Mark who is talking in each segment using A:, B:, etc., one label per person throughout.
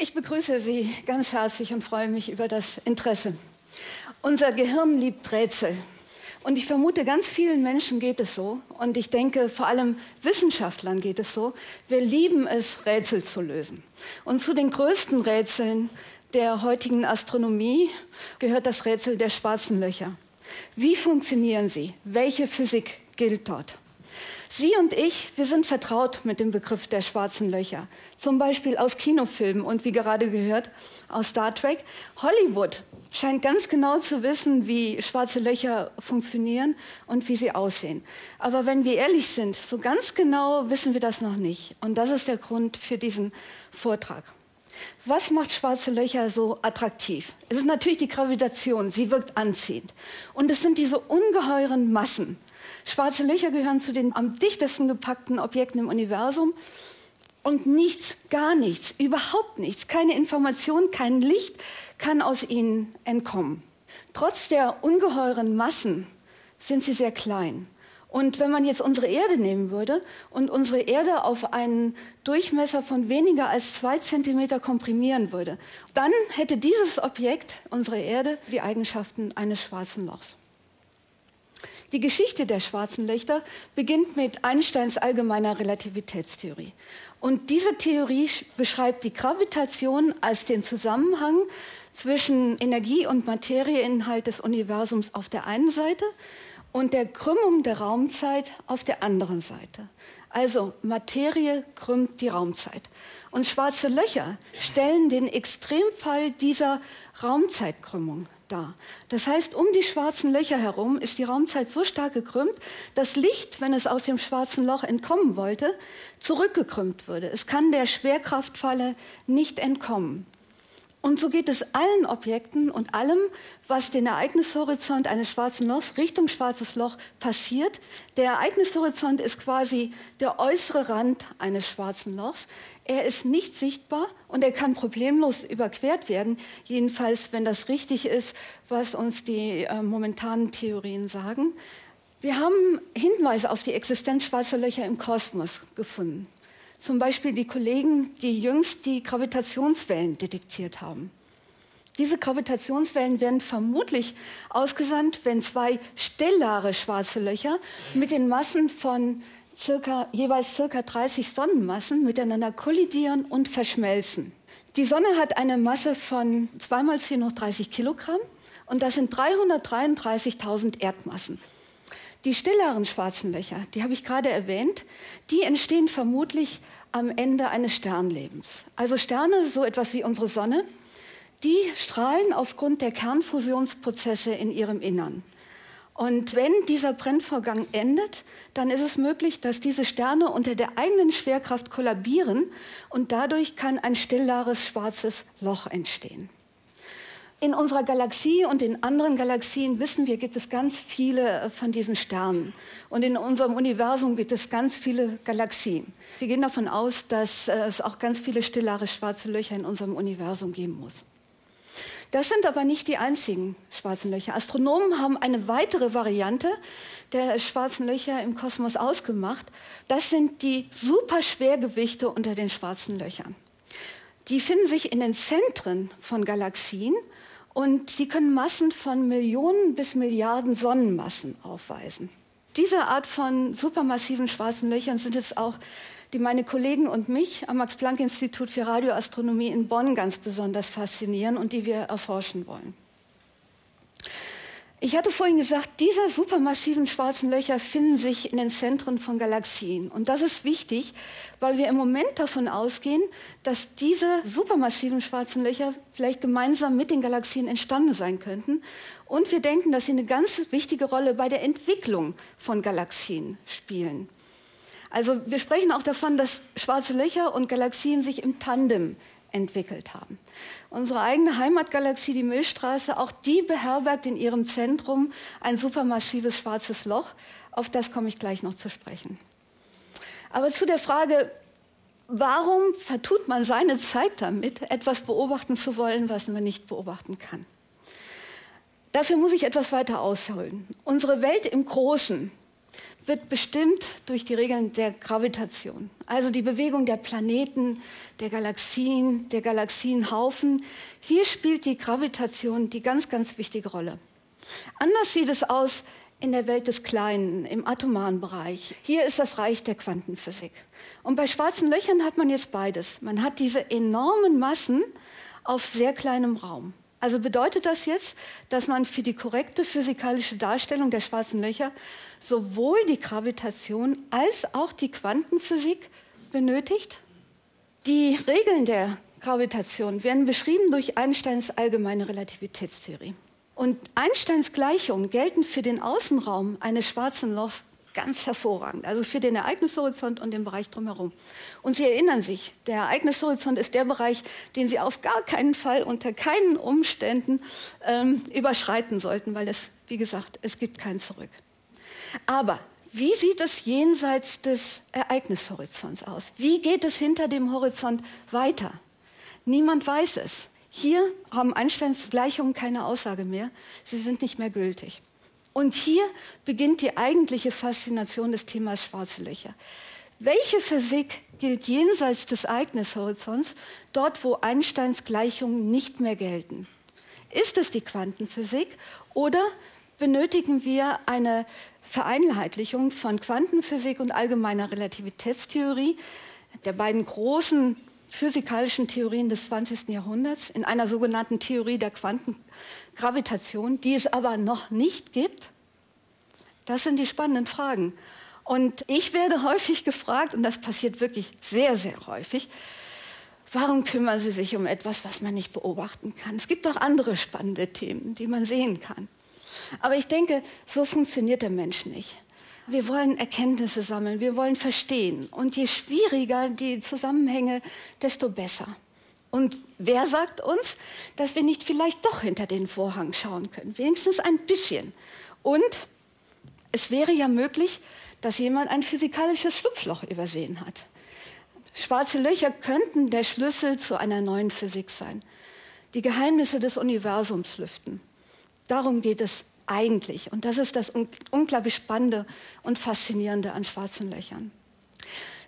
A: Ich begrüße Sie ganz herzlich und freue mich über das Interesse. Unser Gehirn liebt Rätsel. Und ich vermute, ganz vielen Menschen geht es so. Und ich denke, vor allem Wissenschaftlern geht es so. Wir lieben es, Rätsel zu lösen. Und zu den größten Rätseln der heutigen Astronomie gehört das Rätsel der schwarzen Löcher. Wie funktionieren sie? Welche Physik gilt dort? Sie und ich, wir sind vertraut mit dem Begriff der schwarzen Löcher. Zum Beispiel aus Kinofilmen und wie gerade gehört aus Star Trek. Hollywood scheint ganz genau zu wissen, wie schwarze Löcher funktionieren und wie sie aussehen. Aber wenn wir ehrlich sind, so ganz genau wissen wir das noch nicht. Und das ist der Grund für diesen Vortrag. Was macht schwarze Löcher so attraktiv? Es ist natürlich die Gravitation, sie wirkt anziehend. Und es sind diese ungeheuren Massen. Schwarze Löcher gehören zu den am dichtesten gepackten Objekten im Universum. Und nichts, gar nichts, überhaupt nichts, keine Information, kein Licht kann aus ihnen entkommen. Trotz der ungeheuren Massen sind sie sehr klein. Und wenn man jetzt unsere Erde nehmen würde und unsere Erde auf einen Durchmesser von weniger als zwei Zentimeter komprimieren würde, dann hätte dieses Objekt, unsere Erde, die Eigenschaften eines schwarzen Lochs. Die Geschichte der schwarzen Löcher beginnt mit Einsteins allgemeiner Relativitätstheorie. Und diese Theorie beschreibt die Gravitation als den Zusammenhang zwischen Energie und Materieinhalt des Universums auf der einen Seite und der Krümmung der Raumzeit auf der anderen Seite. Also Materie krümmt die Raumzeit. Und schwarze Löcher stellen den Extremfall dieser Raumzeitkrümmung dar. Das heißt, um die schwarzen Löcher herum ist die Raumzeit so stark gekrümmt, dass Licht, wenn es aus dem schwarzen Loch entkommen wollte, zurückgekrümmt würde. Es kann der Schwerkraftfalle nicht entkommen. Und so geht es allen Objekten und allem, was den Ereignishorizont eines schwarzen Lochs Richtung schwarzes Loch passiert. Der Ereignishorizont ist quasi der äußere Rand eines schwarzen Lochs. Er ist nicht sichtbar und er kann problemlos überquert werden, jedenfalls wenn das richtig ist, was uns die äh, momentanen Theorien sagen. Wir haben Hinweise auf die Existenz schwarzer Löcher im Kosmos gefunden. Zum Beispiel die Kollegen, die jüngst die Gravitationswellen detektiert haben. Diese Gravitationswellen werden vermutlich ausgesandt, wenn zwei stellare schwarze Löcher mit den Massen von circa, jeweils circa 30 Sonnenmassen miteinander kollidieren und verschmelzen. Die Sonne hat eine Masse von 2 mal 10 hoch 30 Kilogramm und das sind 333.000 Erdmassen. Die stilleren schwarzen Löcher, die habe ich gerade erwähnt, die entstehen vermutlich am Ende eines Sternlebens. Also Sterne, so etwas wie unsere Sonne, die strahlen aufgrund der Kernfusionsprozesse in ihrem Innern. Und wenn dieser Brennvorgang endet, dann ist es möglich, dass diese Sterne unter der eigenen Schwerkraft kollabieren und dadurch kann ein stillares schwarzes Loch entstehen. In unserer Galaxie und in anderen Galaxien wissen wir, gibt es ganz viele äh, von diesen Sternen. Und in unserem Universum gibt es ganz viele Galaxien. Wir gehen davon aus, dass äh, es auch ganz viele stillare schwarze Löcher in unserem Universum geben muss. Das sind aber nicht die einzigen schwarzen Löcher. Astronomen haben eine weitere Variante der schwarzen Löcher im Kosmos ausgemacht. Das sind die Superschwergewichte unter den schwarzen Löchern. Die finden sich in den Zentren von Galaxien und die können Massen von Millionen bis Milliarden Sonnenmassen aufweisen. Diese Art von supermassiven schwarzen Löchern sind es auch, die meine Kollegen und mich am Max-Planck-Institut für Radioastronomie in Bonn ganz besonders faszinieren und die wir erforschen wollen. Ich hatte vorhin gesagt, diese supermassiven schwarzen Löcher finden sich in den Zentren von Galaxien. Und das ist wichtig, weil wir im Moment davon ausgehen, dass diese supermassiven schwarzen Löcher vielleicht gemeinsam mit den Galaxien entstanden sein könnten. Und wir denken, dass sie eine ganz wichtige Rolle bei der Entwicklung von Galaxien spielen. Also wir sprechen auch davon, dass schwarze Löcher und Galaxien sich im Tandem entwickelt haben. Unsere eigene Heimatgalaxie, die Milchstraße, auch die beherbergt in ihrem Zentrum ein supermassives schwarzes Loch. Auf das komme ich gleich noch zu sprechen. Aber zu der Frage, warum vertut man seine Zeit damit, etwas beobachten zu wollen, was man nicht beobachten kann? Dafür muss ich etwas weiter ausholen. Unsere Welt im Großen wird bestimmt durch die Regeln der Gravitation. Also die Bewegung der Planeten, der Galaxien, der Galaxienhaufen. Hier spielt die Gravitation die ganz, ganz wichtige Rolle. Anders sieht es aus in der Welt des Kleinen, im atomaren Bereich. Hier ist das Reich der Quantenphysik. Und bei schwarzen Löchern hat man jetzt beides. Man hat diese enormen Massen auf sehr kleinem Raum. Also bedeutet das jetzt, dass man für die korrekte physikalische Darstellung der schwarzen Löcher sowohl die Gravitation als auch die Quantenphysik benötigt? Die Regeln der Gravitation werden beschrieben durch Einsteins allgemeine Relativitätstheorie. Und Einsteins Gleichungen gelten für den Außenraum eines schwarzen Lochs ganz hervorragend, also für den Ereignishorizont und den Bereich drumherum. Und Sie erinnern sich, der Ereignishorizont ist der Bereich, den Sie auf gar keinen Fall unter keinen Umständen ähm, überschreiten sollten, weil es, wie gesagt, es gibt kein Zurück. Aber wie sieht es jenseits des Ereignishorizonts aus? Wie geht es hinter dem Horizont weiter? Niemand weiß es. Hier haben Einsteins Gleichungen keine Aussage mehr. Sie sind nicht mehr gültig. Und hier beginnt die eigentliche Faszination des Themas schwarze Löcher. Welche Physik gilt jenseits des Ereignishorizonts, dort wo Einsteins Gleichungen nicht mehr gelten? Ist es die Quantenphysik oder benötigen wir eine Vereinheitlichung von Quantenphysik und allgemeiner Relativitätstheorie, der beiden großen physikalischen Theorien des 20. Jahrhunderts, in einer sogenannten Theorie der Quantengravitation, die es aber noch nicht gibt? Das sind die spannenden Fragen. Und ich werde häufig gefragt, und das passiert wirklich sehr, sehr häufig, warum kümmern Sie sich um etwas, was man nicht beobachten kann? Es gibt auch andere spannende Themen, die man sehen kann. Aber ich denke, so funktioniert der Mensch nicht. Wir wollen Erkenntnisse sammeln, wir wollen verstehen. Und je schwieriger die Zusammenhänge, desto besser. Und wer sagt uns, dass wir nicht vielleicht doch hinter den Vorhang schauen können? Wenigstens ein bisschen. Und es wäre ja möglich, dass jemand ein physikalisches Schlupfloch übersehen hat. Schwarze Löcher könnten der Schlüssel zu einer neuen Physik sein. Die Geheimnisse des Universums lüften. Darum geht es eigentlich. Und das ist das unglaublich Spannende und Faszinierende an schwarzen Löchern.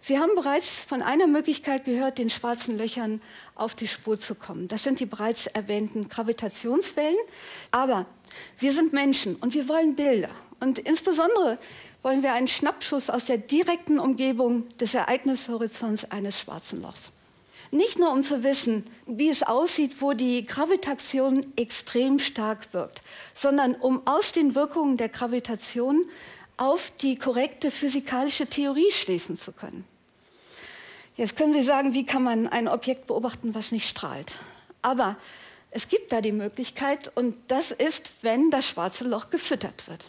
A: Sie haben bereits von einer Möglichkeit gehört, den schwarzen Löchern auf die Spur zu kommen. Das sind die bereits erwähnten Gravitationswellen. Aber wir sind Menschen und wir wollen Bilder. Und insbesondere wollen wir einen Schnappschuss aus der direkten Umgebung des Ereignishorizonts eines schwarzen Lochs. Nicht nur um zu wissen, wie es aussieht, wo die Gravitation extrem stark wirkt, sondern um aus den Wirkungen der Gravitation auf die korrekte physikalische Theorie schließen zu können. Jetzt können Sie sagen, wie kann man ein Objekt beobachten, was nicht strahlt? Aber es gibt da die Möglichkeit und das ist, wenn das schwarze Loch gefüttert wird.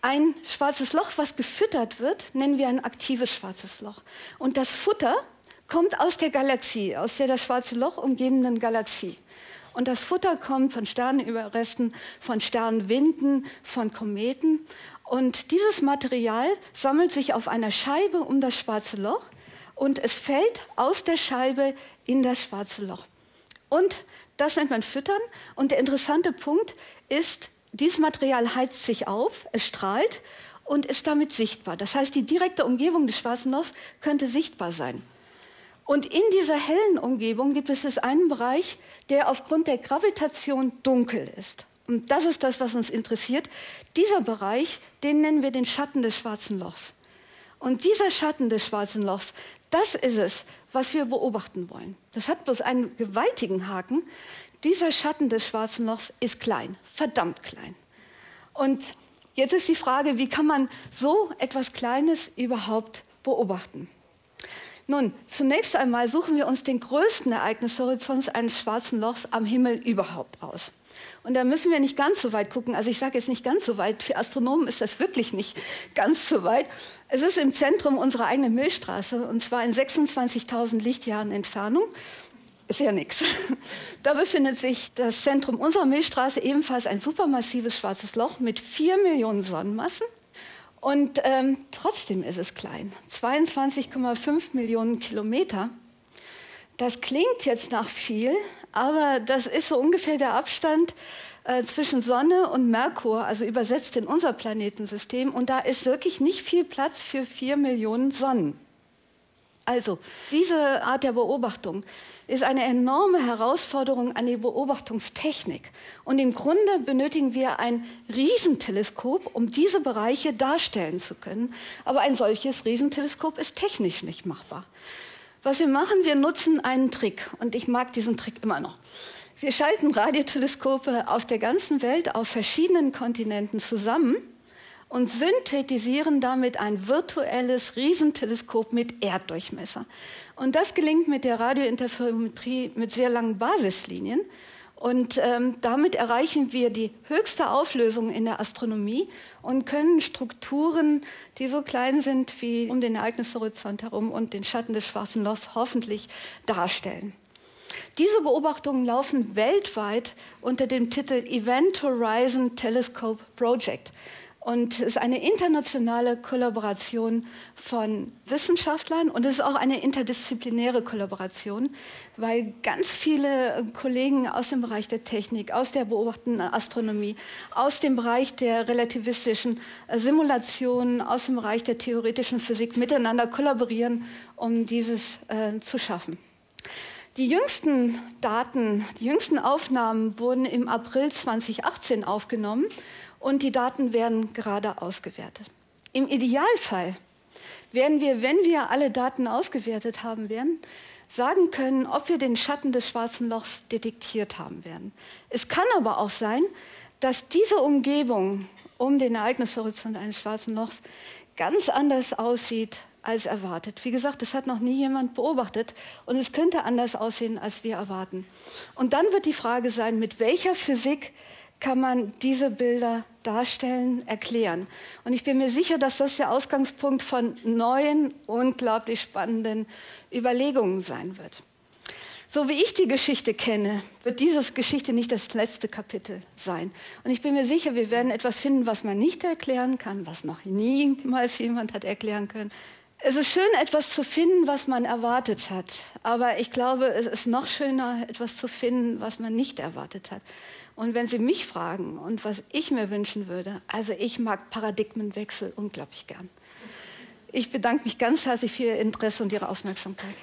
A: Ein schwarzes Loch, was gefüttert wird, nennen wir ein aktives schwarzes Loch. Und das Futter kommt aus der Galaxie, aus der das schwarze Loch umgebenden Galaxie. Und das Futter kommt von Sternenüberresten, von Sternwinden, von Kometen. Und dieses Material sammelt sich auf einer Scheibe um das schwarze Loch und es fällt aus der Scheibe in das schwarze Loch. Und das nennt man Füttern. Und der interessante Punkt ist, dieses Material heizt sich auf, es strahlt und ist damit sichtbar. Das heißt, die direkte Umgebung des schwarzen Lochs könnte sichtbar sein. Und in dieser hellen Umgebung gibt es einen Bereich, der aufgrund der Gravitation dunkel ist. Und das ist das, was uns interessiert. Dieser Bereich, den nennen wir den Schatten des schwarzen Lochs. Und dieser Schatten des schwarzen Lochs, das ist es, was wir beobachten wollen. Das hat bloß einen gewaltigen Haken. Dieser Schatten des schwarzen Lochs ist klein, verdammt klein. Und jetzt ist die Frage, wie kann man so etwas Kleines überhaupt beobachten? Nun, zunächst einmal suchen wir uns den größten Ereignishorizont eines schwarzen Lochs am Himmel überhaupt aus. Und da müssen wir nicht ganz so weit gucken. Also ich sage jetzt nicht ganz so weit. Für Astronomen ist das wirklich nicht ganz so weit. Es ist im Zentrum unserer eigenen Milchstraße und zwar in 26.000 Lichtjahren Entfernung. Ist ja nichts. Da befindet sich das Zentrum unserer Milchstraße ebenfalls ein supermassives schwarzes Loch mit vier Millionen Sonnenmassen. Und ähm, trotzdem ist es klein. 22,5 Millionen Kilometer. Das klingt jetzt nach viel, aber das ist so ungefähr der Abstand äh, zwischen Sonne und Merkur, also übersetzt in unser Planetensystem. Und da ist wirklich nicht viel Platz für vier Millionen Sonnen. Also, diese Art der Beobachtung ist eine enorme Herausforderung an die Beobachtungstechnik. Und im Grunde benötigen wir ein Riesenteleskop, um diese Bereiche darstellen zu können. Aber ein solches Riesenteleskop ist technisch nicht machbar. Was wir machen, wir nutzen einen Trick. Und ich mag diesen Trick immer noch. Wir schalten Radioteleskope auf der ganzen Welt, auf verschiedenen Kontinenten zusammen und synthetisieren damit ein virtuelles Riesenteleskop mit Erddurchmesser. Und das gelingt mit der Radiointerferometrie mit sehr langen Basislinien. Und ähm, damit erreichen wir die höchste Auflösung in der Astronomie und können Strukturen, die so klein sind wie um den Ereignishorizont herum und den Schatten des schwarzen Lochs, hoffentlich darstellen. Diese Beobachtungen laufen weltweit unter dem Titel Event Horizon Telescope Project. Und es ist eine internationale Kollaboration von Wissenschaftlern und es ist auch eine interdisziplinäre Kollaboration, weil ganz viele Kollegen aus dem Bereich der Technik, aus der beobachtenden Astronomie, aus dem Bereich der relativistischen Simulation, aus dem Bereich der theoretischen Physik miteinander kollaborieren, um dieses äh, zu schaffen. Die jüngsten Daten, die jüngsten Aufnahmen wurden im April 2018 aufgenommen und die Daten werden gerade ausgewertet. Im Idealfall werden wir, wenn wir alle Daten ausgewertet haben werden, sagen können, ob wir den Schatten des schwarzen Lochs detektiert haben werden. Es kann aber auch sein, dass diese Umgebung um den Ereignishorizont eines schwarzen Lochs ganz anders aussieht als erwartet. Wie gesagt, das hat noch nie jemand beobachtet und es könnte anders aussehen, als wir erwarten. Und dann wird die Frage sein, mit welcher Physik kann man diese Bilder darstellen, erklären. Und ich bin mir sicher, dass das der Ausgangspunkt von neuen, unglaublich spannenden Überlegungen sein wird. So wie ich die Geschichte kenne, wird diese Geschichte nicht das letzte Kapitel sein. Und ich bin mir sicher, wir werden etwas finden, was man nicht erklären kann, was noch niemals jemand hat erklären können. Es ist schön, etwas zu finden, was man erwartet hat. Aber ich glaube, es ist noch schöner, etwas zu finden, was man nicht erwartet hat. Und wenn Sie mich fragen und was ich mir wünschen würde, also ich mag Paradigmenwechsel unglaublich gern. Ich bedanke mich ganz herzlich für Ihr Interesse und Ihre Aufmerksamkeit.